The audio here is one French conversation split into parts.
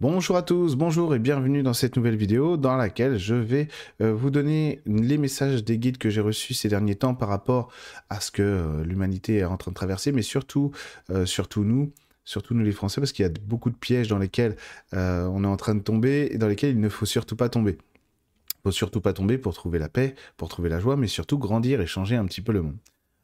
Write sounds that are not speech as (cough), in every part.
Bonjour à tous, bonjour et bienvenue dans cette nouvelle vidéo dans laquelle je vais euh, vous donner les messages des guides que j'ai reçus ces derniers temps par rapport à ce que euh, l'humanité est en train de traverser, mais surtout, euh, surtout nous, surtout nous les Français, parce qu'il y a beaucoup de pièges dans lesquels on est en train de tomber et dans lesquels il ne faut surtout pas tomber. Il ne faut surtout pas tomber pour trouver la paix, pour trouver la joie, mais surtout grandir et changer un petit peu le monde.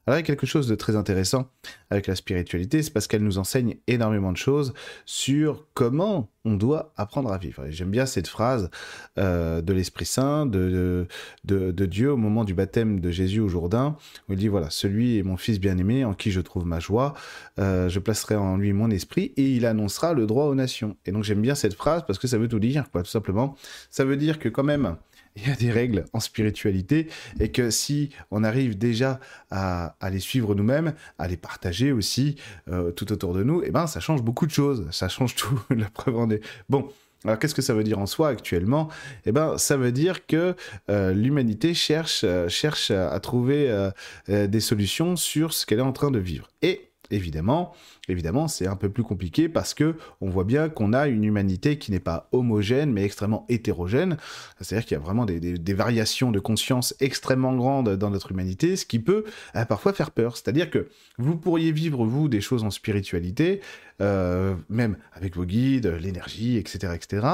Alors il y a quelque chose de très intéressant avec la spiritualité, c'est parce qu'elle nous enseigne énormément de choses sur comment on doit apprendre à vivre. J'aime bien cette phrase euh, de l'Esprit Saint, de, de, Dieu au moment du baptême de Jésus au Jourdain, où il dit, voilà, celui est mon Fils bien-aimé, en qui je trouve ma joie, euh, je placerai en lui mon esprit, et il annoncera le droit aux nations. Et donc j'aime bien cette phrase parce que ça veut tout dire, quoi, tout simplement. Ça veut dire que quand même, (laughs) il y a des règles en spiritualité et que si on arrive déjà à, les suivre nous-mêmes, à les partager aussi euh, tout autour de nous, eh ben ça change beaucoup de choses, ça change (laughs) tout. La preuve en est. Bon. Alors qu'est-ce que ça veut dire en soi actuellement? Eh ben, ça veut dire que euh, l'humanité cherche, euh, cherche à trouver des solutions sur ce qu'elle est en train de vivre. Et Évidemment, évidemment, c'est un peu plus compliqué parce que on voit bien qu'on a une humanité qui n'est pas homogène mais extrêmement hétérogène. C'est-à-dire qu'il y a vraiment des, variations de conscience extrêmement grandes dans notre humanité, ce qui peut euh, parfois faire peur. C'est-à-dire que vous pourriez vivre vous des choses en spiritualité, euh, même avec vos guides, l'énergie, etc., etc.,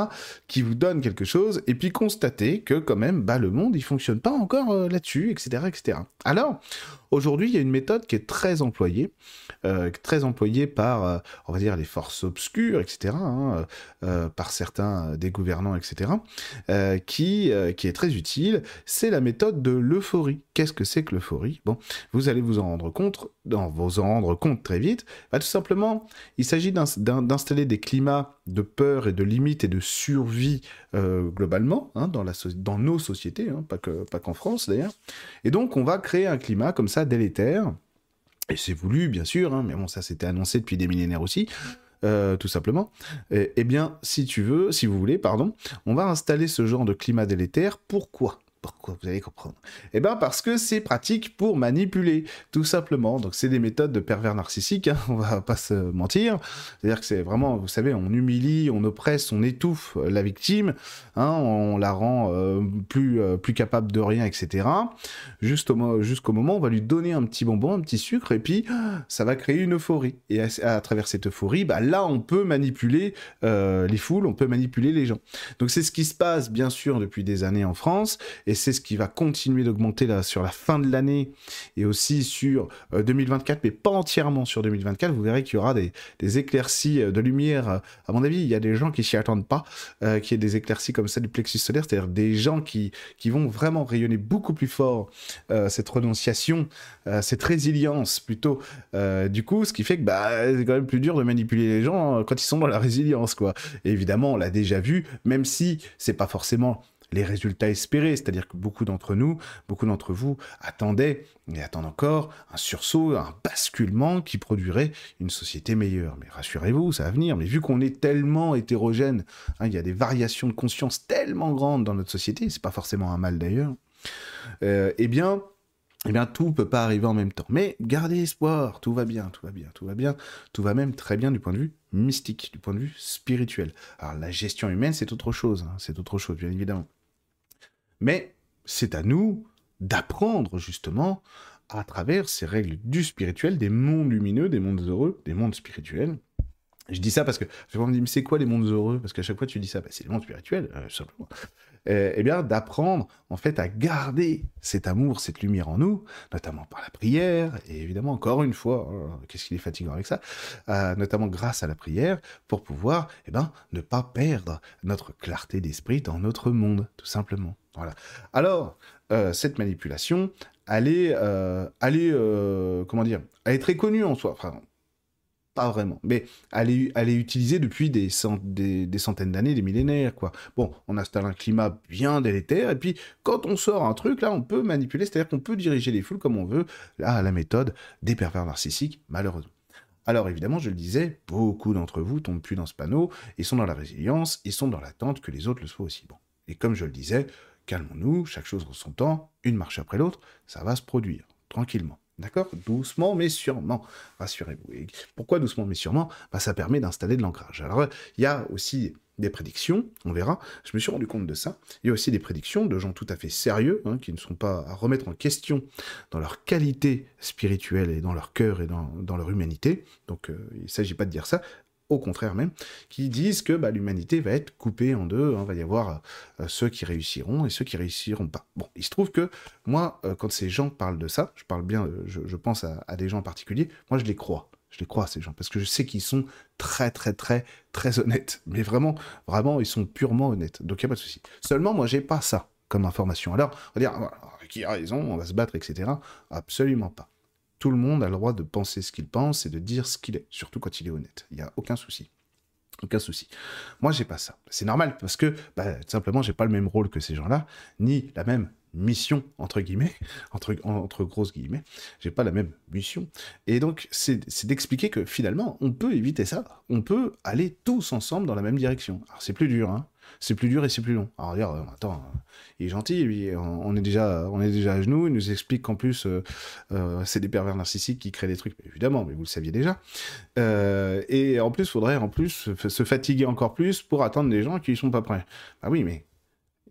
qui vous donnent quelque chose, et puis constater que quand même, bah, le monde il fonctionne pas encore euh, là-dessus, etc., etc. Alors Aujourd'hui, il y a une méthode qui est très employée, très employée par, euh, on va dire, les forces obscures, etc., hein, euh, par certains des gouvernants, etc., qui, qui est très utile. C'est la méthode de l'euphorie. Qu'est-ce que c'est que l'euphorie? Bon, vous allez vous en rendre compte, vous en rendre compte très vite. Bah, tout simplement, il s'agit d'installer des climats de peur et de limite et de survie globalement hein, dans, la dans nos sociétés, hein, pas qu'en pas qu'en France d'ailleurs. Et donc, on va créer un climat comme ça délétère. Et c'est voulu, bien sûr, hein, mais bon, ça c'était annoncé depuis des millénaires aussi. Euh, tout simplement. eh bien, si tu veux, si vous voulez, pardon, on va installer ce genre de climat délétère. Pourquoi? Pourquoi Vous allez comprendre? Eh bien parce que c'est pratique pour manipuler, tout simplement. Donc c'est des méthodes de pervers narcissiques, hein, on va pas se mentir. C'est-à-dire que c'est vraiment, vous savez, on humilie, on oppresse, on étouffe la victime, hein, on la rend euh, plus, euh, plus capable de rien, etc. Jusqu'au moment où on va lui donner un petit bonbon, un petit sucre, et puis ça va créer une euphorie. Et à, travers cette euphorie, bah, là on peut manipuler euh, les foules, on peut manipuler les gens. Donc c'est ce qui se passe bien sûr depuis des années en France. Et c'est ce qui va continuer d'augmenter sur la fin de l'année et aussi sur 2024, euh, mais pas entièrement sur 2024. Vous verrez qu'il y aura des, éclaircies euh, de lumière. Euh, à mon avis, il y a des gens qui s'y attendent pas, y ait des éclaircies comme ça du plexus solaire, c'est-à-dire des gens qui, qui vont vraiment rayonner beaucoup plus fort cette renonciation, cette résilience plutôt. du coup, ce qui fait que bah, c'est quand même plus dur de manipuler les gens hein, quand ils sont dans la résilience, quoi. évidemment, on l'a déjà vu, même si c'est pas forcément les résultats espérés. C'est-à-dire que beaucoup d'entre nous, beaucoup d'entre vous attendaient et attendent encore un sursaut, un basculement qui produirait une société meilleure. Mais rassurez-vous, ça va venir. Mais vu qu'on est tellement hétérogène, hein, il y a des variations de conscience tellement grandes dans notre société, c'est pas forcément un mal d'ailleurs. Euh, eh bien, eh bien, tout peut pas arriver en même temps. Mais gardez espoir, tout va bien, tout va bien, tout va bien, tout va même très bien du point de vue mystique, du point de vue spirituel. Alors, la gestion humaine, c'est autre chose, hein, c'est autre chose, bien évidemment. Mais c'est à nous d'apprendre justement à travers ces règles du spirituel, des mondes lumineux, des mondes heureux, des mondes spirituels. Je dis ça parce que je me dis, mais c'est quoi les mondes heureux? Parce qu'à chaque fois tu dis ça, bah, c'est les mondes spirituels, euh, simplement. Euh, eh bien, d'apprendre en fait à garder cet amour, cette lumière en nous, notamment par la prière, et évidemment, encore une fois, hein, qu'est-ce qu'il est fatigant avec ça, euh, notamment grâce à la prière, pour pouvoir eh ben, ne pas perdre notre clarté d'esprit dans notre monde, tout simplement. Voilà. Alors, euh, cette manipulation, elle est, elle est comment dire, elle est très connue en soi. Pas vraiment, mais elle est, utilisée depuis des, des, centaines d'années, des millénaires, quoi. Bon, on installe un climat bien délétère, et puis quand on sort un truc, là, on peut manipuler, c'est-à-dire qu'on peut diriger les foules comme on veut, là, à la méthode des pervers narcissiques, malheureusement. Alors évidemment, je le disais, beaucoup d'entre vous tombent plus dans ce panneau, ils sont dans la résilience, ils sont dans l'attente que les autres le soient aussi. Bon. Et comme je le disais, calmons-nous, chaque chose en son temps, une marche après l'autre, ça va se produire, tranquillement. D'accord? Doucement mais sûrement, rassurez-vous. Pourquoi doucement mais sûrement? Bah, Ça permet d'installer de l'ancrage. Alors, il y a aussi des prédictions, on verra. Je me suis rendu compte de ça. Il y a aussi des prédictions de gens tout à fait sérieux, hein, qui ne sont pas à remettre en question dans leur qualité spirituelle et dans leur cœur et dans, leur humanité. Donc euh, il ne s'agit pas de dire ça, au contraire même, qui disent que bah, l'humanité va être coupée en deux, hein, va y avoir euh, ceux qui réussiront et ceux qui réussiront pas. Bon, il se trouve que moi, euh, quand ces gens parlent de ça, je parle bien, je, pense à, des gens en particulier, moi je les crois. Je les crois, ces gens, parce que je sais qu'ils sont très, très, très, très honnêtes. (laughs) Mais vraiment, vraiment, ils sont purement honnêtes. Donc, il n'y a pas de souci. Seulement, moi, j'ai pas ça comme information. Alors, on va dire, ah, qui a raison, on va se battre, etc. Absolument pas. Tout le monde a le droit de penser ce qu'il pense et de dire ce qu'il est, surtout quand il est honnête. Il n'y a aucun souci. Aucun souci. Moi, j'ai pas ça. C'est normal parce que, bah, tout simplement, j'ai pas le même rôle que ces gens-là, ni la même mission, entre guillemets, (laughs) entre, entre grosses guillemets, j'ai pas la même mission. Et donc, c'est d'expliquer que finalement, on peut éviter ça. On peut aller tous ensemble dans la même direction. Alors, c'est plus dur, hein. C'est plus dur et c'est plus long. Alors, dire, euh, attends, euh, il est gentil, on est déjà, on est déjà à genoux, il nous explique qu'en plus, euh, c'est des pervers narcissiques qui créent des trucs. évidemment, mais vous le saviez déjà. et en plus, faudrait en plus se fatiguer encore plus pour attendre des gens qui ne sont pas prêts. Bah oui, mais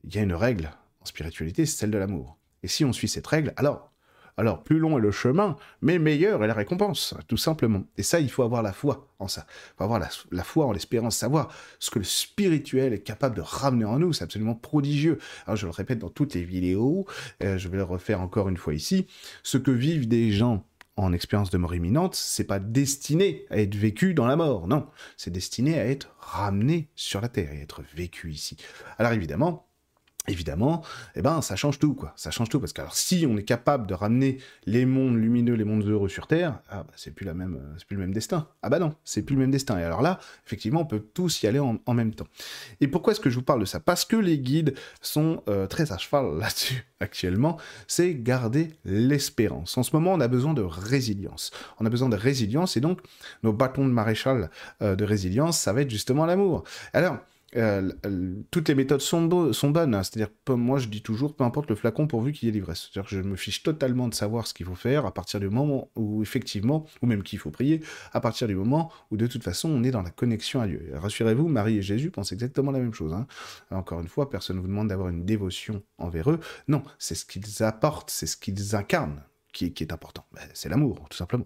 il y a une règle en spiritualité, c'est celle de l'amour. Et si on suit cette règle, alors, alors plus long est le chemin, mais meilleure est la récompense, tout simplement. Et ça, il faut avoir la foi en ça. Il faut avoir la, foi en l'espérance, savoir ce que le spirituel est capable de ramener en nous. C'est absolument prodigieux. Alors, je le répète dans toutes les vidéos, euh, je vais le refaire encore une fois ici. Ce que vivent des gens en expérience de mort imminente, c'est pas destiné à être vécu dans la mort, non. C'est destiné à être ramené sur la terre et être vécu ici. Alors évidemment, évidemment, eh ben, ça change tout, quoi. Ça change tout, parce que alors, si on est capable de ramener les mondes lumineux, les mondes heureux sur Terre, ah, bah, c'est plus euh, plus le même destin. Ah bah non, c'est plus le même destin. Et alors là, effectivement, on peut tous y aller en, même temps. Et pourquoi est-ce que je vous parle de ça? Parce que les guides sont euh, très à cheval (laughs) là-dessus actuellement. C'est garder l'espérance. En ce moment, on a besoin de résilience. On a besoin de résilience, et donc nos bâtons de maréchal euh, de résilience, ça va être justement l'amour. Alors euh, toutes les méthodes sont, bonnes. Hein. C'est-à-dire, moi, je dis toujours, peu importe le flacon pourvu qu'il y ait l'ivresse. C'est-à-dire que je me fiche totalement de savoir ce qu'il faut faire à partir du moment où, effectivement, ou même qu'il faut prier, à partir du moment où, de toute façon, on est dans la connexion à Dieu. Rassurez-vous, Marie et Jésus pensent exactement la même chose. Hein. Encore une fois, personne ne vous demande d'avoir une dévotion envers eux. Non, c'est ce qu'ils apportent, c'est ce qu'ils incarnent qui est, important ben, C'est l'amour, tout simplement.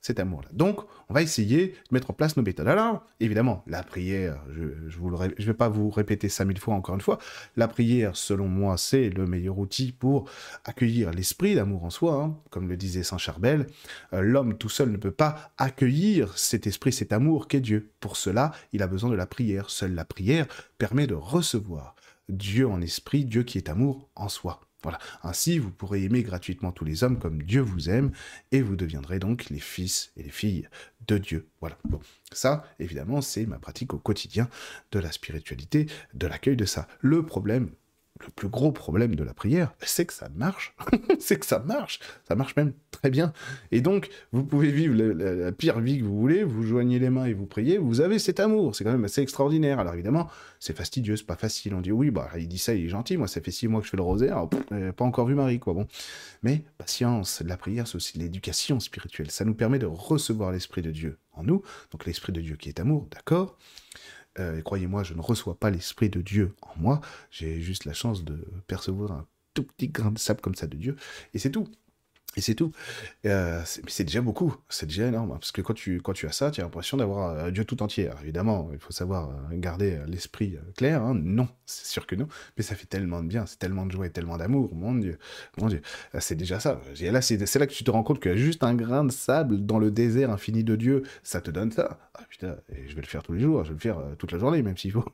Cet amour-là. Donc, on va essayer de mettre en place nos méthodes. Alors, évidemment, la prière, je ne vais pas vous répéter 5000 fois encore une fois, la prière, selon moi, c'est le meilleur outil pour accueillir l'esprit d'amour en soi. Hein. Comme le disait Saint Charbel, euh, l'homme tout seul ne peut pas accueillir cet esprit, cet amour qu'est Dieu. Pour cela, il a besoin de la prière. Seule la prière permet de recevoir Dieu en esprit, Dieu qui est amour en soi. Voilà. Ainsi, vous pourrez aimer gratuitement tous les hommes comme Dieu vous aime, et vous deviendrez donc les fils et les filles de Dieu. Voilà. Bon, ça, évidemment, c'est ma pratique au quotidien de la spiritualité, de l'accueil de ça. Le problème, le plus gros problème de la prière, c'est que ça marche. (laughs) c'est que ça marche. Ça marche même très bien. Et donc, vous pouvez vivre la, pire vie que vous voulez, vous joignez les mains et vous priez, vous avez cet amour. C'est quand même assez extraordinaire. Alors évidemment, c'est fastidieux, c'est pas facile. On dit oui, bah il dit ça, il est gentil. Moi, ça fait six mois que je fais le rosaire. pas encore vu Marie, quoi. Bon. Mais patience, la prière, c'est aussi l'éducation spirituelle. Ça nous permet de recevoir l'Esprit de Dieu en nous. Donc l'Esprit de Dieu qui est amour, d'accord euh, croyez-moi, je ne reçois pas l'Esprit de Dieu en moi. J'ai juste la chance de percevoir un tout petit grain de sable comme ça de Dieu. Et c'est tout. Et c'est tout. Euh, c'est déjà beaucoup, c'est déjà énorme. Hein, parce que quand tu, quand tu as ça, tu as l'impression d'avoir euh, Dieu tout entier. évidemment, il faut savoir euh, garder l'esprit clair. Hein. Non, c'est sûr que non. Mais ça fait tellement de bien, c'est tellement de joie et tellement d'amour. Mon Dieu, mon Dieu. C'est déjà ça. Et là, c'est là que tu te rends compte que juste un grain de sable dans le désert infini de Dieu, ça te donne ça. Ah putain, et je vais le faire tous les jours, je vais le faire toute la journée, même s'il faut.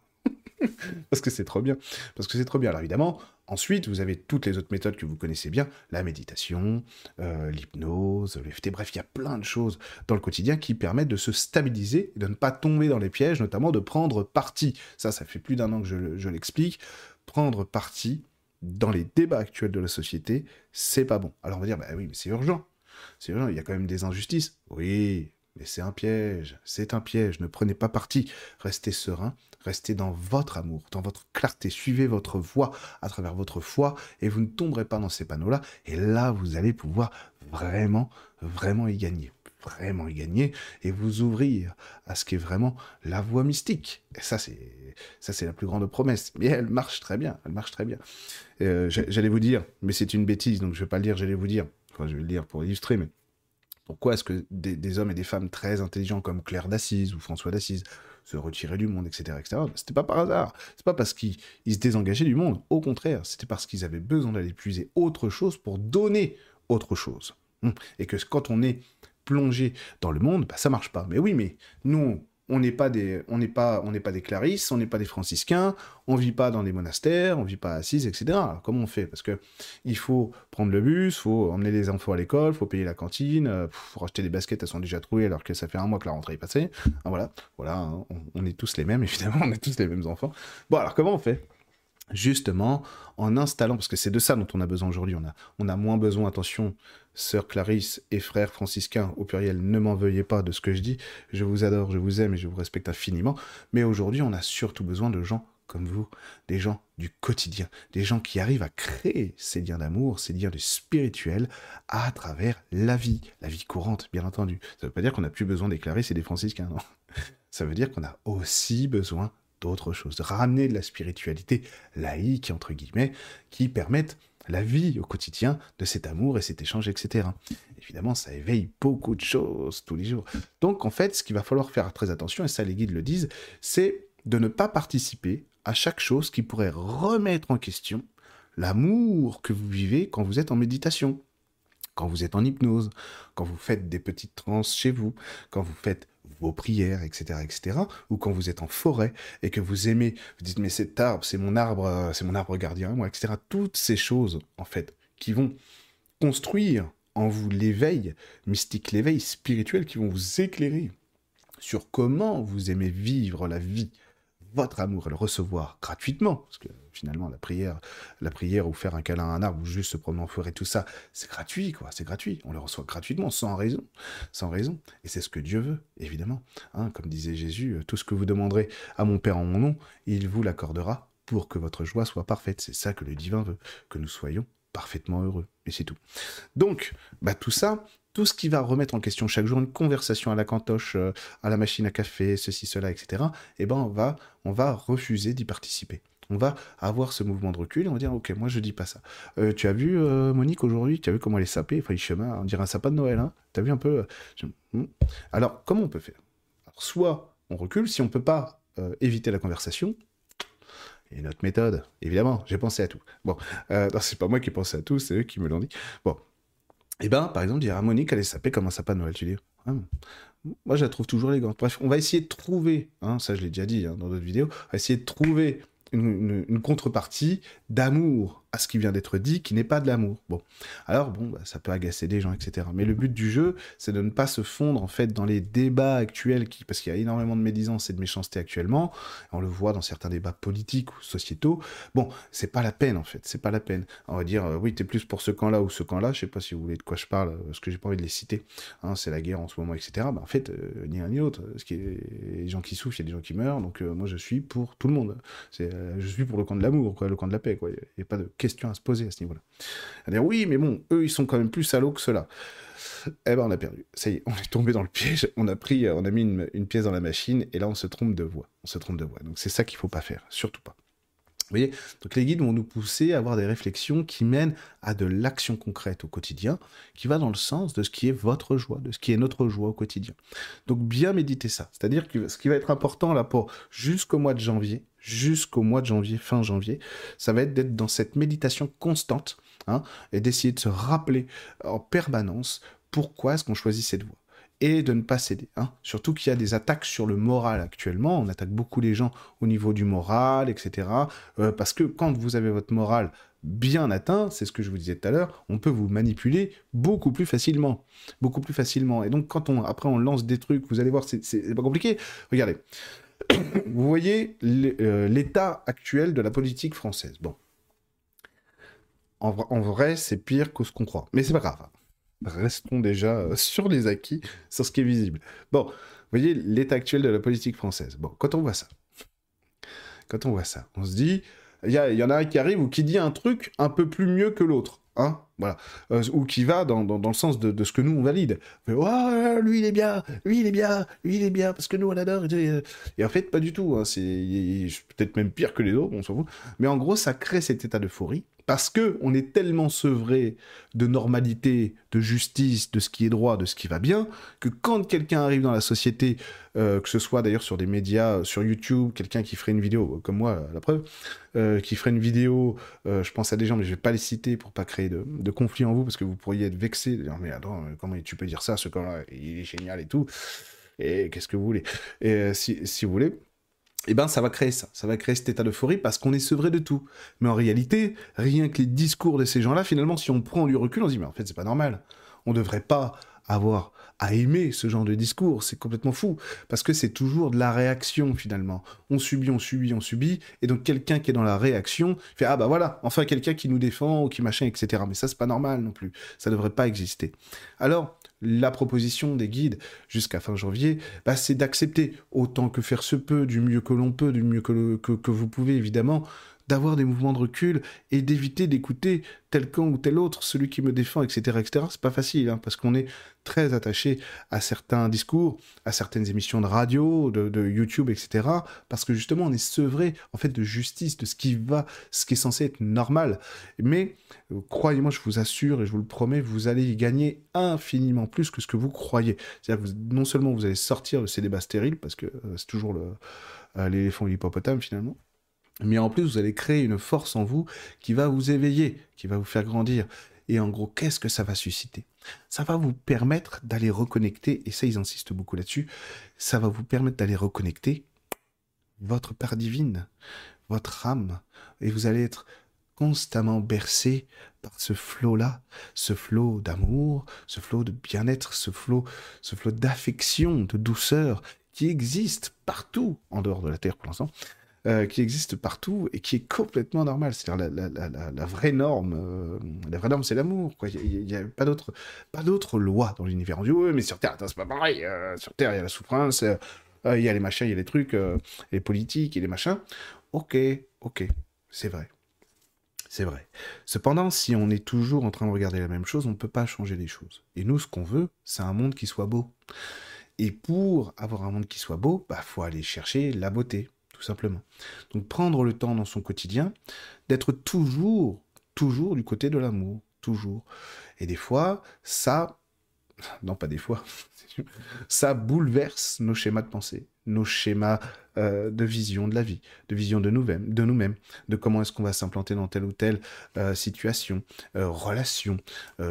(laughs) Parce que c'est trop bien. Parce que c'est trop bien. Alors évidemment, ensuite, vous avez toutes les autres méthodes que vous connaissez bien, la méditation, euh, l'hypnose, l'EFT, bref, il y a plein de choses dans le quotidien qui permettent de se stabiliser, de ne pas tomber dans les pièges, notamment de prendre parti. Ça, ça fait plus d'un an que je, l'explique. Prendre parti dans les débats actuels de la société, c'est pas bon. Alors on va dire, bah oui, mais c'est urgent. C'est urgent, il y a quand même des injustices. Oui, mais c'est un piège, c'est un piège, ne prenez pas parti, restez serein, restez dans votre amour, dans votre clarté, suivez votre voie à travers votre foi et vous ne tomberez pas dans ces panneaux-là et là vous allez pouvoir vraiment, vraiment y gagner. vraiment y gagner et vous ouvrir à ce qui est vraiment la voie mystique. Et ça, c'est ça, c'est la plus grande promesse. Mais elle marche très bien, elle marche très bien. Euh, j'allais vous dire, mais c'est une bêtise, donc je vais pas le dire, j'allais vous dire. Je vais le dire pour illustrer, mais pourquoi est-ce que des, hommes et des femmes très intelligents comme Claire d'Assise ou François d'Assise se retiraient du monde, etc., etc. C'était pas par hasard. C'est pas parce qu'ils se désengageaient du monde. Au contraire, c'était parce qu'ils avaient besoin d'aller puiser autre chose pour donner autre chose. Hum. Et que quand on est plongé dans le monde, bah, ça marche pas. Mais oui, mais nous, on n'est pas des, on on n'est pas des clarisses, on n'est pas des franciscains, on vit pas dans des monastères, on vit pas assises, etc. Alors, comment on fait? Parce que il faut prendre le bus, faut emmener les enfants à l'école, faut payer la cantine, euh, faut racheter des baskets, elles sont déjà trouées alors que ça fait un mois que la rentrée est passée. Ah, voilà, voilà, hein, on, est tous les mêmes (laughs) évidemment, on est tous les mêmes enfants. Bon, alors comment on fait? Justement en installant, parce que c'est de ça dont on a besoin aujourd'hui, on a, on a moins besoin, attention, sœur Clarisse et frères franciscains, au pluriel, ne m'en veuillez pas de ce que je dis, je vous adore, je vous aime et je vous respecte infiniment, mais aujourd'hui on a surtout besoin de gens comme vous, des gens du quotidien, des gens qui arrivent à créer ces liens d'amour, ces liens de spirituel à travers la vie, la vie courante, bien entendu. Ça ne veut pas dire qu'on n'a plus besoin des Clarisses et des franciscains, non. Ça veut dire qu'on a aussi besoin d'autres choses, ramener de la spiritualité laïque, entre guillemets, qui permettent la vie au quotidien de cet amour et cet échange, etc. Évidemment, ça éveille beaucoup de choses tous les jours. Donc, en fait, ce qu'il va falloir faire très attention, et ça les guides le disent, c'est de ne pas participer à chaque chose qui pourrait remettre en question l'amour que vous vivez quand vous êtes en méditation, quand vous êtes en hypnose, quand vous faites des petites transes chez vous, quand vous faites vos prières, etc., etc., ou quand vous êtes en forêt et que vous aimez, vous dites mais cet arbre, c'est mon arbre, euh, c'est mon arbre gardien, moi, etc. Toutes ces choses, en fait, qui vont construire en vous l'éveil mystique, l'éveil spirituel, qui vont vous éclairer sur comment vous aimez vivre la vie, votre amour et le recevoir gratuitement, parce que finalement la prière, la prière ou faire un câlin à un arbre ou juste se promener en forêt, tout ça, c'est gratuit quoi, c'est gratuit, on le reçoit gratuitement, sans raison, sans raison, et c'est ce que Dieu veut, évidemment. Hein, comme disait Jésus, euh, tout ce que vous demanderez à mon Père en mon nom, il vous l'accordera pour que votre joie soit parfaite. C'est ça que le divin veut, que nous soyons parfaitement heureux, et c'est tout. Donc, bah, tout ça, tout ce qui va remettre en question chaque jour une conversation à la cantoche, euh, à la machine à café, ceci, cela, etc., eh ben on va, on va refuser d'y participer. On va avoir ce mouvement de recul et on va dire, ok, moi je dis pas ça. Euh, tu as vu euh, Monique aujourd'hui Tu as vu comment elle est sapée Enfin, il chemin, on dirait un sapin de Noël. Hein tu as vu un peu hmm. Alors, comment on peut faire? Soit on recule, si on peut pas éviter la conversation, et notre méthode, évidemment, j'ai pensé à tout. Bon, c'est pas moi qui ai pensé à tout, c'est eux qui me l'ont dit. Bon, eh ben, par exemple, dire à Monique, elle est sapée comme un sapin de Noël, tu dis. Ah, moi, je la trouve toujours élégante. Bref, on va essayer de trouver, hein, ça je l'ai déjà dit hein, dans d'autres vidéos, on va essayer de trouver une, contrepartie d'amour à ce qui vient d'être dit, qui n'est pas de l'amour. Bon, alors bon, bah, ça peut agacer des gens, etc. Mais le but du jeu, c'est de ne pas se fondre en fait dans les débats actuels, qui, parce qu'il y a énormément de médisance et de méchanceté actuellement. On le voit dans certains débats politiques ou sociétaux. Bon, c'est pas la peine en fait, c'est pas la peine. On va dire, euh, oui, t'es plus pour ce camp-là ou ce camp-là. Je sais pas si vous voulez de quoi je parle, parce que j'ai pas envie de les citer. Hein, c'est la guerre en ce moment, etc. Bah, en fait, euh, ni un ni l'autre. Ce qui est les gens qui souffrent, il y a des gens qui meurent. Donc euh, moi, je suis pour tout le monde. Je suis pour le camp de l'amour, quoi, le camp de la paix, quoi. Il n'y a pas de question à se poser à ce niveau-là. Dire oui, mais bon, eux, ils sont quand même plus salauds que ceux-là. Eh ben, on a perdu. Ça y est, on est tombé dans le piège. On a pris, on a mis une, pièce dans la machine et là, on se trompe de voix. On se trompe de voix. Donc, c'est ça qu'il faut pas faire. Surtout pas. Vous voyez Donc, les guides vont nous pousser à avoir des réflexions qui mènent à de l'action concrète au quotidien, qui va dans le sens de ce qui est votre joie, de ce qui est notre joie au quotidien. Donc, bien méditer ça. C'est-à-dire que ce qui va être important là pour jusqu'au mois de janvier, jusqu'au mois de janvier, fin janvier, ça va être d'être dans cette méditation constante hein, et d'essayer de se rappeler en permanence pourquoi est-ce qu'on choisit cette voie et de ne pas céder. Hein. Surtout qu'il y a des attaques sur le moral actuellement. On attaque beaucoup les gens au niveau du moral, etc. Euh, parce que quand vous avez votre moral bien atteint, c'est ce que je vous disais tout à l'heure, on peut vous manipuler beaucoup plus facilement. Beaucoup plus facilement. Et donc, quand on, après on lance des trucs, vous allez voir, c'est pas compliqué. Regardez. (coughs) vous voyez euh, l'état actuel de la politique française. Bon. En, vrai, c'est pire que ce qu'on croit. Mais c'est pas grave. Restons déjà euh, (laughs) sur les acquis, sur ce qui est visible. Bon, vous voyez l'état actuel de la politique française. Bon, quand on voit ça, quand on voit ça, on se dit, il y, en a un qui arrive ou qui dit un truc un peu plus mieux que l'autre. Hein Voilà. Euh, ou qui va dans, dans, le sens de, ce que nous, on valide. oh, lui, il est bien, lui, il est bien, lui, il est bien, parce que nous, on adore. Et, en fait, pas du tout. Hein. C'est peut-être même pire que les autres, on s'en fout. Mais en gros, ça crée cet état d'euphorie parce que on est tellement sevré de normalité, de justice, de ce qui est droit, de ce qui va bien, que quand quelqu'un arrive dans la société, euh, que ce soit d'ailleurs sur des médias, euh, sur YouTube, quelqu'un qui ferait une vidéo, euh, comme moi, la preuve, qui ferait une vidéo, je pense à des gens, mais je vais pas les citer pour pas créer de, de conflit en vous, parce que vous pourriez être vexé, dire, mais attends, comment tu peux dire ça, ce gars-là, il est génial et tout, et qu'est-ce que vous voulez? Et si, si vous voulez, eh ben ça va créer ça, ça va créer cet état d'euphorie parce qu'on est sevré de tout. Mais en réalité, rien que les discours de ces gens-là, finalement, si on prend du recul, on se dit mais en fait c'est pas normal. On devrait pas avoir à aimer ce genre de discours, c'est complètement fou, parce que c'est toujours de la réaction finalement. On subit, on subit, on subit, et donc quelqu'un qui est dans la réaction fait ah bah voilà, enfin quelqu'un qui nous défend ou qui machin, etc. Mais ça c'est pas normal non plus, ça devrait pas exister. Alors la proposition des guides jusqu'à fin janvier, bah, c'est d'accepter autant que faire se peut, du mieux que l'on peut, du mieux que, que, vous pouvez évidemment, d'avoir des mouvements de recul et d'éviter d'écouter tel camp ou tel autre, celui qui me défend, etc., etc. C'est pas facile, hein, parce qu'on est très attaché à certains discours, à certaines émissions de radio, de, YouTube, etc., parce que justement, on est sevré, en fait, de justice, de ce qui va, ce qui est censé être normal. Mais, euh, croyez-moi, je vous assure, et je vous le promets, vous allez y gagner infiniment plus que ce que vous croyez. C'est-à-dire non seulement vous allez sortir de ces débats stériles, parce que euh, c'est toujours euh, l'éléphant et l'hippopotame, finalement, mais en plus, vous allez créer une force en vous qui va vous éveiller, qui va vous faire grandir. Et en gros, qu'est-ce que ça va susciter? Ça va vous permettre d'aller reconnecter, et ça, ils insistent beaucoup là-dessus, ça va vous permettre d'aller reconnecter votre part divine, votre âme, et vous allez être constamment bercé par ce flot-là, ce flot d'amour, ce flot de bien-être, ce flot, ce flot d'affection, de douceur, qui existe partout en dehors de la Terre pour l'instant, euh, qui existe partout et qui est complètement normal. C'est-à-dire la, vraie norme, euh, la vraie norme, c'est l'amour. Il n'y a, pas d'autre, loi dans l'univers. On dit oui, mais sur Terre, c'est pas pareil. Euh, sur Terre, il y a la souffrance, il y a les machins, il y a les trucs, les politiques et les machins. Ok, ok, c'est vrai. C'est vrai. Cependant, si on est toujours en train de regarder la même chose, on ne peut pas changer les choses. Et nous, ce qu'on veut, c'est un monde qui soit beau. Et pour avoir un monde qui soit beau, bah faut aller chercher la beauté tout simplement. Donc prendre le temps dans son quotidien d'être toujours, toujours du côté de l'amour, toujours. Et des fois, ça, non pas des fois, (laughs) ça bouleverse nos schémas de pensée, nos schémas euh, de vision de la vie, de vision de nous-mêmes, de, nous de comment est-ce qu'on va s'implanter dans telle ou telle euh, situation, euh, relation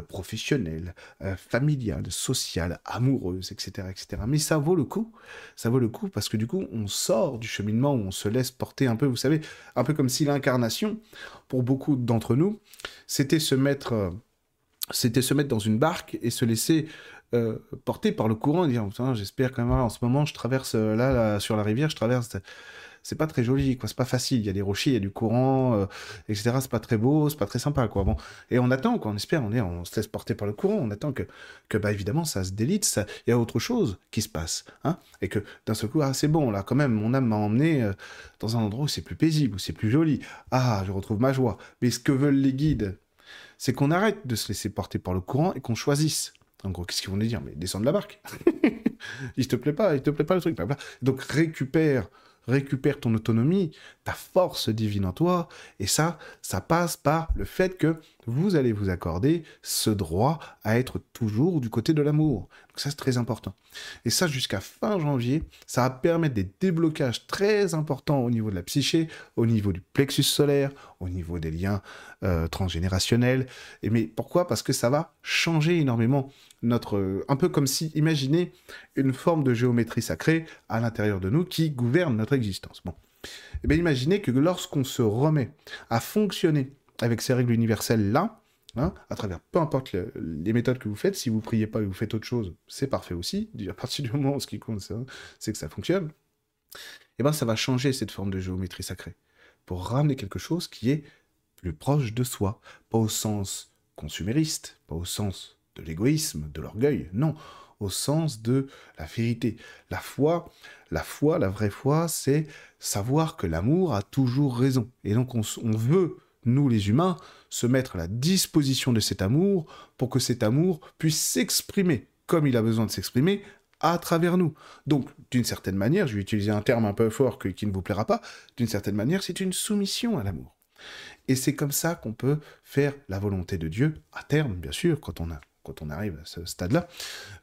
professionnelle, familiale, sociale, amoureuse, etc., etc. Mais ça vaut le coup, ça vaut le coup parce que du coup, on sort du cheminement où on se laisse porter un peu, vous savez, un peu comme si l'incarnation, pour beaucoup d'entre nous, c'était se mettre c'était se mettre dans une barque et se laisser euh, porté par le courant et dire j'espère quand même en ce moment je traverse euh, là, sur la rivière je traverse c'est pas très joli quoi c'est pas facile il y a des rochers il y a du courant euh, etc c'est pas très beau c'est pas très sympa quoi bon. Et on attend quoi on espère on est on se laisse porter par le courant on attend que que bah évidemment ça se délite ça il y a autre chose qui se passe hein et que d'un seul coup ah c'est bon là quand même mon âme m'a emmené dans un endroit où c'est plus paisible où c'est plus joli. Ah je retrouve ma joie. Mais ce que veulent les guides c'est qu'on arrête de se laisser porter par le courant et qu'on choisisse en gros, qu'est-ce qu'ils vont nous dire? Mais descends de la barque. (laughs) il te plaît pas, il te plaît pas le truc. Donc récupère, récupère ton autonomie, ta force divine en toi, et ça, ça passe par le fait que vous allez vous accorder ce droit à être toujours du côté de l'amour. Donc ça, c'est très important. Et ça, jusqu'à fin janvier, ça va permettre des déblocages très importants au niveau de la psyché, au niveau du plexus solaire, au niveau des liens euh, transgénérationnels. Et mais pourquoi? Parce que ça va changer énormément notre... un peu comme si, imaginez une forme de géométrie sacrée à l'intérieur de nous qui gouverne notre existence. Bon. Et eh bien imaginez que lorsqu'on se remet à fonctionner avec ces règles universelles-là, hein, à travers peu importe les méthodes que vous faites, si vous priez pas et vous faites autre chose, c'est parfait aussi. À partir du moment où ce qui compte, c'est que ça fonctionne. Et eh ben, ça va changer cette forme de géométrie sacrée pour ramener quelque chose qui est plus proche de soi, pas au sens consumériste, pas au sens de l'égoïsme, de l'orgueil, non, au sens de la vérité. La foi, la foi, la vraie foi, c'est savoir que l'amour a toujours raison. Et donc on veut nous les humains, se mettre à la disposition de cet amour pour que cet amour puisse s'exprimer comme il a besoin de s'exprimer à travers nous. Donc, d'une certaine manière, je vais utiliser un terme un peu fort qui ne vous plaira pas, d'une certaine manière, c'est une soumission à l'amour. Et c'est comme ça qu'on peut faire la volonté de Dieu, à terme, bien sûr, quand on, a, quand on arrive à ce stade-là,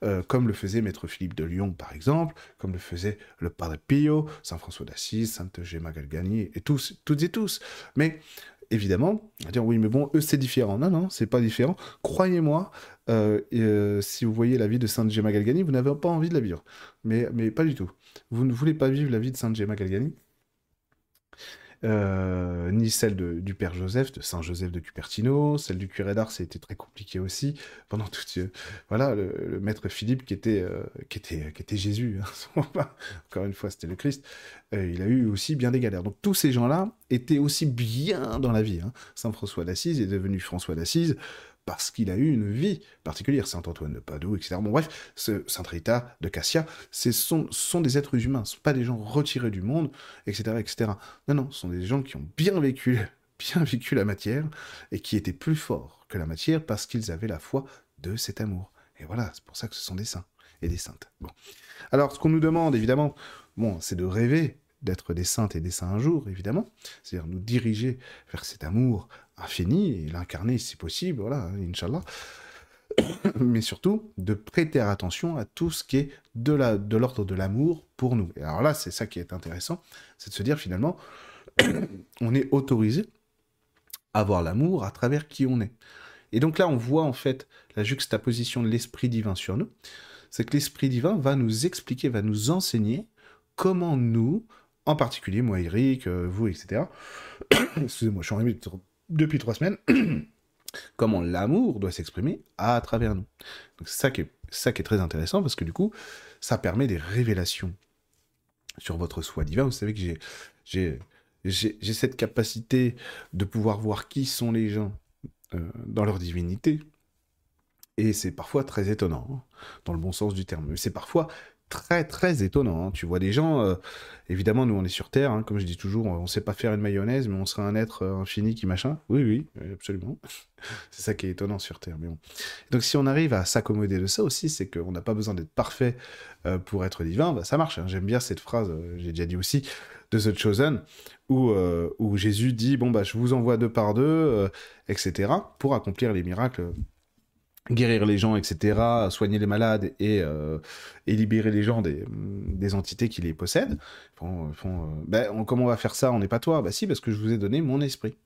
euh, comme le faisait Maître Philippe de Lyon, par exemple, comme le faisait le Padre Pio, Saint François d'Assise, Sainte Gemma Galgani, et tous, toutes et tous. Mais évidemment, dire oui, mais bon, eux c'est différent. Non, non, c'est pas différent. Croyez-moi, euh, euh, si vous voyez la vie de Sainte Gemma Galgani, vous n'avez pas envie de la vivre. Mais, mais pas du tout. Vous ne voulez pas vivre la vie de Sainte Gemma Galgani euh, ni celle du père Joseph, de Saint Joseph de Cupertino, celle du curé d'Ars, c'était très compliqué aussi. Pendant tout, voilà, le, maître Philippe qui était, qui était, qui était Jésus, hein, (laughs) encore une fois, c'était le Christ. il a eu aussi bien des galères. Donc tous ces gens-là étaient aussi bien dans la vie. Hein. Saint François d'Assise est devenu François d'Assise parce qu'il a eu une vie particulière. Saint Antoine de Padoue, etc. Bon, bref, ce Saint Rita de Cassia, ce sont, sont, des êtres humains, ce sont pas des gens retirés du monde, etc., etc. Non, non, ce sont des gens qui ont bien vécu, (laughs) bien vécu la matière et qui étaient plus forts que la matière parce qu'ils avaient la foi de cet amour. Et voilà, c'est pour ça que ce sont des saints et des saintes. Bon. Alors, ce qu'on nous demande, évidemment, bon, c'est de rêver d'être des saintes et des saints un jour, évidemment, c'est-à-dire nous diriger vers cet amour infini l'incarner si possible, voilà, Inch'Allah. (coughs) Mais surtout, de prêter attention à tout ce qui est de l'ordre de l'amour pour nous. Et alors là, c'est ça qui est intéressant, c'est de se dire finalement, (coughs) on est autorisé à voir l'amour à travers qui on est. Et donc là, on voit en fait la juxtaposition de l'Esprit divin sur nous. C'est que l'Esprit divin va nous expliquer, va nous enseigner comment nous, en particulier moi, Eric, euh, vous, etc. (coughs) Excusez-moi, je suis en depuis trois semaines, (clears throat) comment l'amour doit s'exprimer à travers nous. C'est ça qui est, très intéressant parce que du coup, ça permet des révélations sur votre soi divin. Vous savez que j'ai, cette capacité de pouvoir voir qui sont les gens euh, dans leur divinité. Et c'est parfois très étonnant, hein, dans le bon sens du terme. Mais c'est parfois très très étonnant. Hein. Tu vois des gens, euh, évidemment, nous on est sur Terre, hein, comme je dis toujours, on sait pas faire une mayonnaise, mais on serait un être euh, infini qui machin. Oui, oui, absolument. (laughs) c'est ça qui est étonnant sur Terre. Mais bon. Donc si on arrive à s'accommoder de ça aussi, c'est qu'on n'a pas besoin d'être parfait euh, pour être divin, bah, ça marche. Hein. J'aime bien cette phrase, j'ai déjà dit aussi, de The Chosen, où, où Jésus dit, bon, bah, je vous envoie deux par deux, etc., pour accomplir les miracles guérir les gens, etc., soigner les malades et, euh, et libérer les gens des, des, entités qui les possèdent. Font, euh, ben, comment on va faire ça? On n'est pas toi? Bah si, parce que je vous ai donné mon esprit.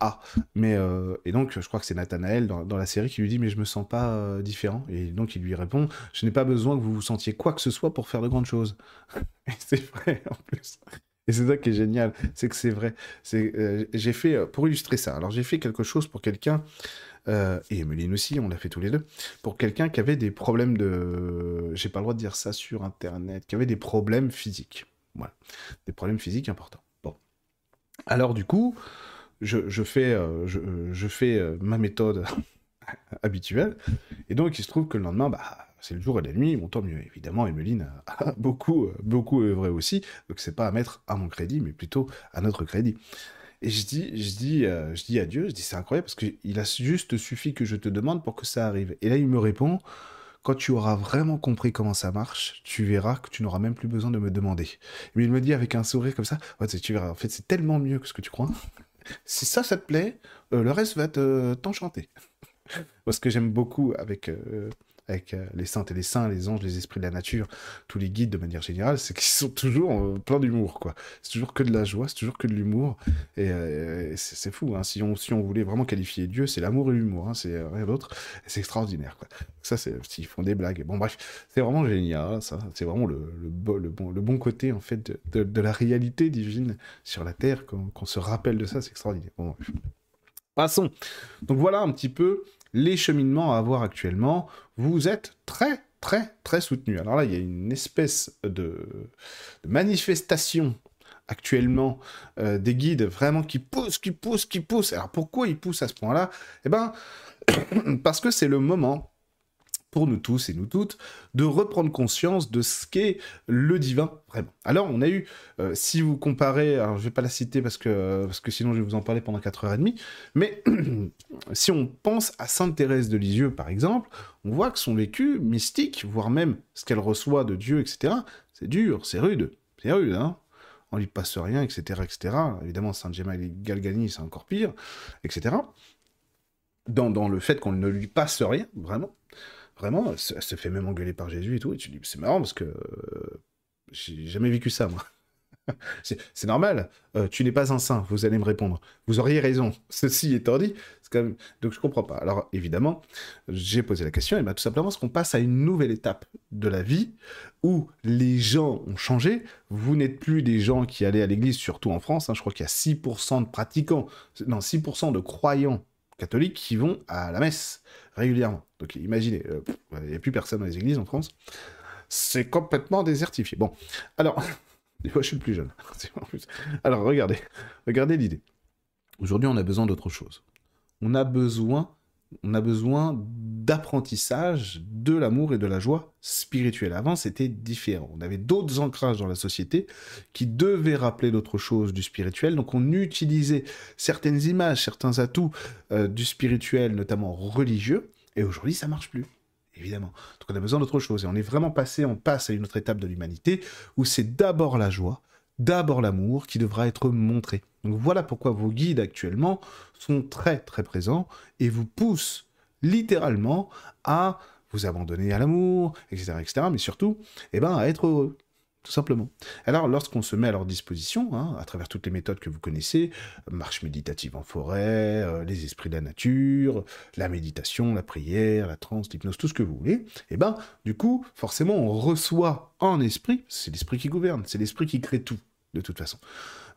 Ah, mais euh, et donc je crois que c'est Nathanaël dans, dans, la série qui lui dit mais je me sens pas différent et donc il lui répond je n'ai pas besoin que vous vous sentiez quoi que ce soit pour faire de grandes choses. (laughs) et c'est vrai en plus. Et c'est ça qui est génial, c'est que c'est vrai. C'est j'ai fait pour illustrer ça. Alors j'ai fait quelque chose pour quelqu'un euh, et Emeline aussi, on l'a fait tous les deux, pour quelqu'un qui avait des problèmes de... J'ai pas le droit de dire ça sur Internet, qui avait des problèmes physiques. Voilà, des problèmes physiques importants. Bon. Alors du coup, je, fais, euh, je, fais euh, ma méthode (laughs) habituelle, et donc il se trouve que le lendemain, bah, c'est le jour et la nuit, bon tant mieux. Évidemment, Emeline a (laughs) beaucoup, beaucoup œuvré aussi, donc c'est pas à mettre à mon crédit, mais plutôt à notre crédit. Et je dis, je dis, euh, je dis à Dieu, je dis c'est incroyable parce qu'il a juste suffi que je te demande pour que ça arrive. Et là, il me répond, quand tu auras vraiment compris comment ça marche, tu verras que tu n'auras même plus besoin de me demander. Mais il me dit avec un sourire comme ça, en fait, c'est tellement mieux que ce que tu crois. (laughs) si ça, ça te plaît, euh, le reste va t'enchanter. (laughs) Parce que j'aime beaucoup avec euh, avec euh, les saintes et les saints, les anges, les esprits de la nature, tous les guides de manière générale, c'est qu'ils sont toujours euh, plein d'humour, quoi. C'est toujours que de la joie, c'est toujours que de l'humour, et, euh, c'est fou, hein. Si on, si on voulait vraiment qualifier Dieu, c'est l'amour et l'humour, hein. c'est rien d'autre, c'est extraordinaire, quoi. Ça, c'est, ils font des blagues. Bon, bref, c'est vraiment génial, ça. C'est vraiment le, le, bon, le bon côté, en fait, de, la réalité divine sur la terre, qu'on se rappelle de ça, c'est extraordinaire. Bon. Passons. Donc voilà un petit peu les cheminements à avoir actuellement, vous êtes très, très, très soutenu. Alors là, il y a une espèce de, manifestation actuellement euh, des guides vraiment qui poussent, qui poussent, qui poussent. Alors pourquoi ils poussent à ce point-là? Eh ben, (clears throat) parce que c'est le moment pour nous tous et nous toutes, de reprendre conscience de ce qu'est le divin vraiment. Alors, on a eu, euh, si vous comparez, alors je vais pas la citer parce que, parce que sinon je vais vous en parler pendant 4h30, mais (clears throat) si on pense à Sainte Thérèse de Lisieux, par exemple, on voit que son vécu mystique, voire même ce qu'elle reçoit de Dieu, etc., c'est dur, c'est rude, c'est rude, hein on lui passe rien, etc., etc. Évidemment, Saint Gemma Galgani, c'est encore pire, etc. Dans, dans le fait qu'on ne lui passe rien, vraiment. Vraiment, elle se fait même engueuler par Jésus et tout. Et tu dis, c'est marrant parce que euh, j'ai jamais vécu ça, moi. (laughs) c'est normal. Euh, tu n'es pas un saint, vous allez me répondre. Vous auriez raison. (laughs) Ceci étant dit, quand même... donc je comprends pas. Alors évidemment, j'ai posé la question et bien tout simplement parce qu'on passe à une nouvelle étape de la vie où les gens ont changé. Vous n'êtes plus des gens qui allaient à l'église, surtout en France. Hein. je crois qu'il y a 6% de pratiquants, non 6% de croyants catholiques qui vont à la messe régulièrement. Donc imaginez, euh, il n'y a plus personne dans les églises en France. C'est complètement désertifié. Bon, alors, (laughs) je suis le plus jeune. (laughs) alors regardez, regardez l'idée. Aujourd'hui, on a besoin d'autre chose. On a besoin on a besoin d'apprentissage de l'amour et de la joie spirituelle. Avant, c'était différent. On avait d'autres ancrages dans la société qui devaient rappeler d'autres choses du spirituel. Donc, on utilisait certaines images, certains atouts euh, du spirituel, notamment religieux. Et aujourd'hui, ça marche plus. Évidemment. Donc on a besoin d'autre chose. Et on est vraiment passé, on passe à une autre étape de l'humanité où c'est d'abord la joie, d'abord l'amour qui devra être montré. Donc voilà pourquoi vos guides actuellement sont très très présents et vous poussent littéralement à vous abandonner à l'amour, etc., etc., mais surtout, eh ben, à être heureux tout simplement. Alors, lorsqu'on se met à leur disposition, hein, à travers toutes les méthodes que vous connaissez, marche méditative en forêt, euh, les esprits de la nature, la méditation, la prière, la transe, l'hypnose, tout ce que vous voulez, eh ben, du coup, forcément, on reçoit en esprit, c'est l'esprit qui gouverne, c'est l'esprit qui crée tout, de toute façon.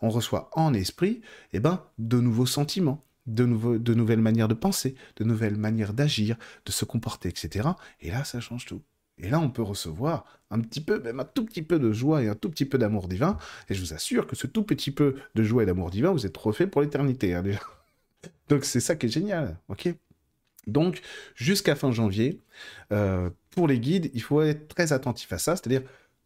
On reçoit en esprit, eh ben, de nouveaux sentiments, de, de nouvelles manières de penser, de nouvelles manières d'agir, de se comporter, etc. Et là, ça change tout. Et là, on peut recevoir un petit peu, même un tout petit peu de joie et un tout petit peu d'amour divin. Et je vous assure que ce tout petit peu de joie et d'amour divin, vous êtes refait pour l'éternité, hein. Donc c'est ça qui est génial, ok? Donc, jusqu'à fin janvier, euh, pour les guides, il faut être très attentif à ça, c'est-à-dire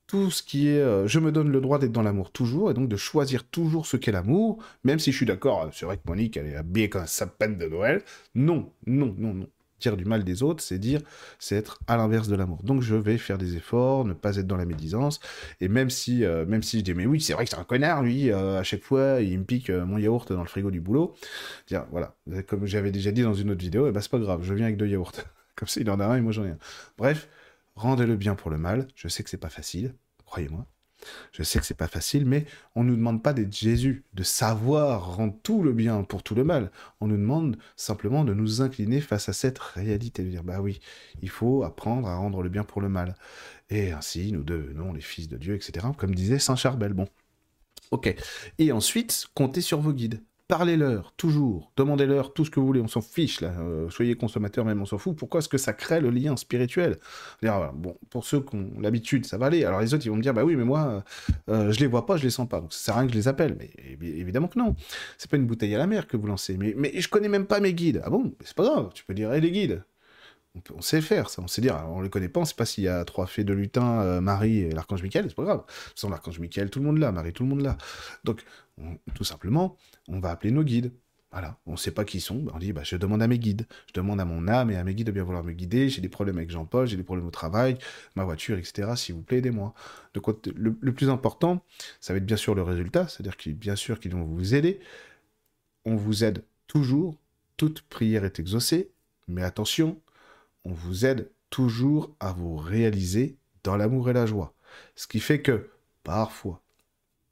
tout ce qui est euh, je me donne le droit d'être dans l'amour toujours, et donc de choisir toujours ce qu'est l'amour, même si je suis d'accord, c'est vrai que Monique, elle est habillée comme un sapin de Noël. Non, non, non, non dire du mal des autres, c'est dire, c'est être à l'inverse de l'amour. Donc je vais faire des efforts, ne pas être dans la médisance, et même si, euh, même si je dis, mais oui, c'est vrai que c'est un connard, lui, euh, à chaque fois, il me pique euh, mon yaourt dans le frigo du boulot, dire, voilà, comme j'avais déjà dit dans une autre vidéo, et eh ben c'est pas grave, je viens avec deux yaourts. (laughs) Comme ça, il en a un et moi j'en ai un. Bref, rendez le bien pour le mal, je sais que c'est pas facile, croyez-moi, je sais que c'est pas facile, mais on ne nous demande pas d'être Jésus, de savoir rendre tout le bien pour tout le mal. On nous demande simplement de nous incliner face à cette réalité, de dire bah oui, il faut apprendre à rendre le bien pour le mal. Et ainsi, nous devenons les fils de Dieu, etc. Comme disait Saint Charbel. Bon. Ok. Et ensuite, comptez sur vos guides. Parlez-leur, toujours. Demandez-leur tout ce que vous voulez. On s'en fiche, là. Euh, soyez consommateurs, même, on s'en fout. Pourquoi est-ce que ça crée le lien spirituel? Bon, pour ceux qui ont l'habitude, ça va aller. Alors, les autres, ils vont me dire, bah oui, mais moi, euh, je les vois pas, je les sens pas. Donc, ça sert à rien que je les appelle. Mais évidemment que non. C'est pas une bouteille à la mer que vous lancez. Mais, mais je connais même pas mes guides. Ah bon? C'est pas grave. Tu peux dire, les guides. On, sait faire ça, on sait dire, on les connaît pas, on sait pas s'il y a trois fées de lutin, euh, Marie et l'archange Michael, c'est pas grave. Sans l'archange Michael, tout le monde là, Marie, tout le monde là. Donc, tout simplement, on va appeler nos guides. Voilà, on ne sait pas qui ils sont, ben, on dit bah, je demande à mes guides, je demande à mon âme et à mes guides de bien vouloir me guider, j'ai des problèmes avec Jean-Paul, j'ai des problèmes au travail, ma voiture, etc. S'il vous plaît, aidez-moi. Le, le, plus important, ça va être bien sûr le résultat, c'est-à-dire qu'ils bien sûr qu'ils vont vous aider. On vous aide toujours, toute prière est exaucée, mais attention, on vous aide toujours à vous réaliser dans l'amour et la joie. Ce qui fait que parfois,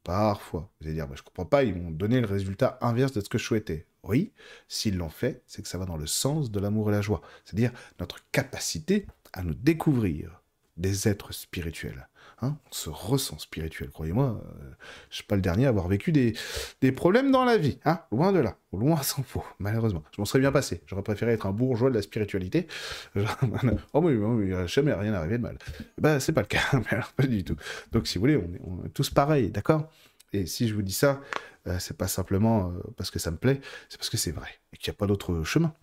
Parfois. Vous allez dire, bah, je comprends pas, ils m'ont donné le résultat inverse de ce que je souhaitais. Oui, s'ils l'ont fait, c'est que ça va dans le sens de l'amour et la joie. C'est-à-dire notre capacité à nous découvrir des êtres spirituels. Hein on se ressent spirituel, croyez-moi. euh, je suis pas le dernier à avoir vécu des, des problèmes dans la vie. Hein loin de là. Loin s'en faut, malheureusement. Je m'en serais bien passé. J'aurais préféré être un bourgeois de la spiritualité. (laughs) oh oui, oui, il jamais rien arrivé de mal. Ben, c'est pas le cas. (laughs) pas du tout. Donc, si vous voulez, on est, tous pareils, d'accord? Et si je vous dis ça, euh, c'est pas simplement euh, parce que ça me plaît, c'est parce que c'est vrai et qu'il n'y a pas d'autre chemin.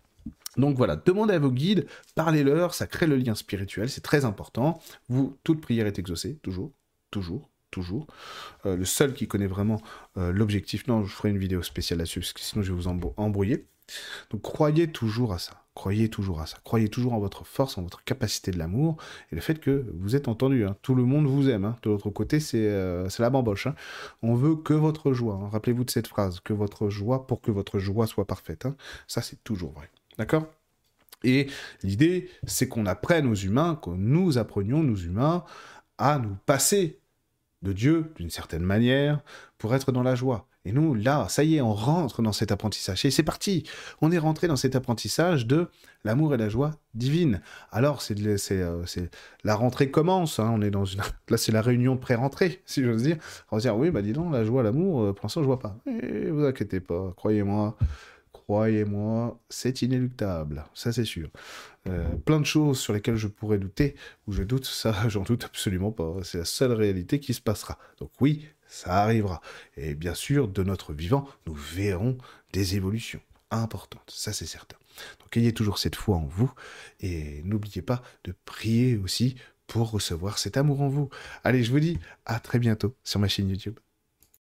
Donc voilà, demandez à vos guides, parlez-leur, ça crée le lien spirituel, c'est très important. Vous, toute prière est exaucée, toujours, toujours, toujours. Euh, le seul qui connaît vraiment euh, l'objectif, non, je ferai une vidéo spéciale là-dessus, parce que sinon je vais vous embrouiller. Donc croyez toujours à ça, croyez toujours à ça, croyez toujours en votre force, en votre capacité de l'amour, et le fait que vous êtes entendu, hein. tout le monde vous aime, hein. de l'autre côté c'est euh, la bamboche. Hein. On veut que votre joie, rappelez-vous de cette phrase, que votre joie, pour que votre joie soit parfaite. Ça c'est toujours vrai. D'accord? Et l'idée, c'est qu'on apprenne aux humains, que nous apprenions, nous humains, à nous passer de Dieu d'une certaine manière pour être dans la joie. Et nous, là, ça y est, on rentre dans cet apprentissage. Et c'est parti. On est rentré dans cet apprentissage de l'amour et la joie divine. Alors, c'est euh, la rentrée commence. Hein. on est dans une, (laughs) là, c'est la réunion pré-rentrée, si j'ose dire. On va dire, oui, bah dis donc, la joie, l'amour, euh, pour l'instant, je vois pas. Et vous inquiétez pas, croyez-moi, Croyez-moi, c'est inéluctable, ça c'est sûr. Euh, plein de choses sur lesquelles je pourrais douter, ou je doute, ça (laughs) j'en doute absolument pas. C'est la seule réalité qui se passera. Donc oui, ça arrivera. Et bien sûr, de notre vivant, nous verrons des évolutions importantes, ça c'est certain. Donc ayez toujours cette foi en vous, et n'oubliez pas de prier aussi pour recevoir cet amour en vous. Allez, je vous dis à très bientôt sur ma chaîne YouTube.